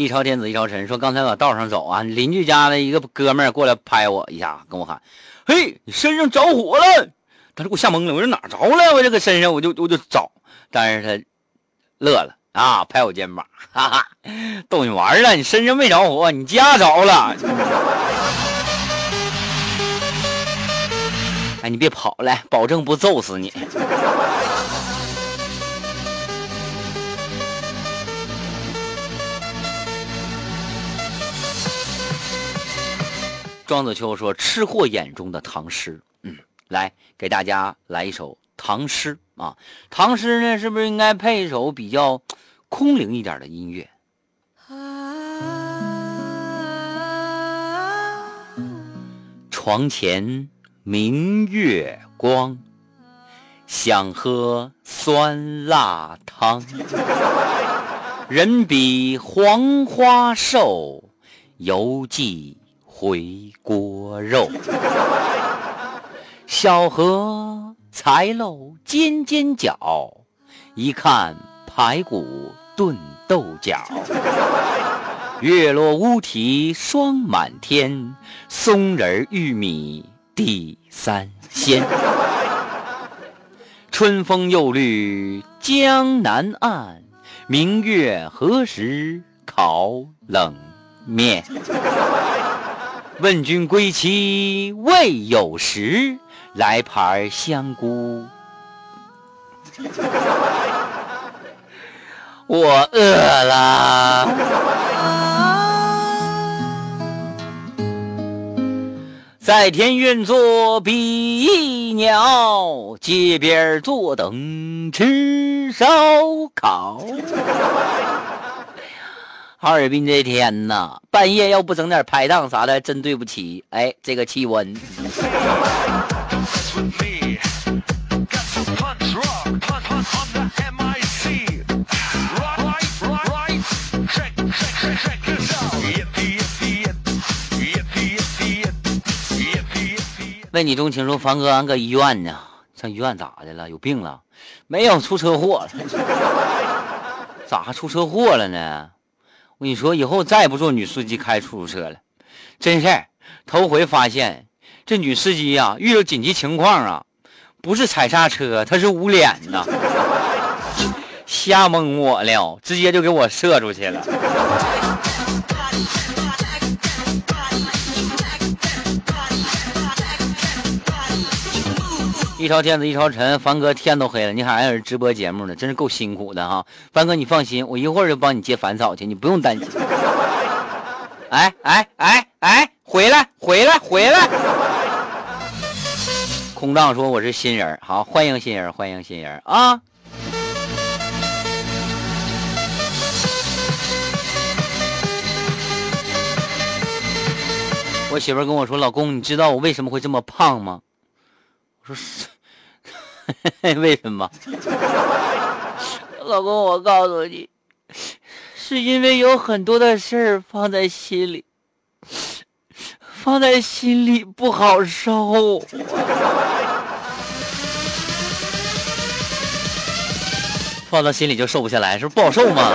一朝天子一朝臣，说刚才搁道上走啊，邻居家的一个哥们儿过来拍我一下，跟我喊：“嘿，你身上着火了！”他说给我吓懵了，我说哪着了？我这个身上我就我就找，但是他乐了啊，拍我肩膀，哈哈，逗你玩了，你身上没着火，你家着了。哎，你别跑了，保证不揍死你。庄子秋说：“吃货眼中的唐诗，嗯，来给大家来一首唐诗啊。唐诗呢，是不是应该配一首比较空灵一点的音乐？床前明月光，想喝酸辣汤。人比黄花瘦，犹记。”回锅肉，小河才露尖尖角，一看排骨炖豆角。月落乌啼霜满天，松仁玉米地三鲜。春风又绿江南岸，明月何时烤冷面？问君归期未有时，来盘香菇。我饿了。在天愿作比翼鸟，街边坐等吃烧烤。哈尔滨这天呐，半夜要不整点排档啥的，真对不起。哎，这个气温。为你钟情说，凡哥，俺搁医院呢，上医院咋的了？有病了？没有，出车祸了。咋出车祸了呢？我跟你说，以后再也不坐女司机开出租车了，真事儿。头回发现这女司机呀，遇到紧急情况啊，不是踩刹车，她是捂脸呐，吓蒙我了，直接就给我射出去了。一朝天子一朝臣，凡哥天都黑了，你还让人直播节目呢，真是够辛苦的哈。凡哥，你放心，我一会儿就帮你接凡草去，你不用担心。哎哎哎哎，回来回来回来！空荡说我是新人，好，欢迎新人，欢迎新人啊！我媳妇跟我说，老公，你知道我为什么会这么胖吗？我说是，为什么？老公，我告诉你，是因为有很多的事儿放在心里，放在心里不好受。放到心里就瘦不下来，是不是不好受吗？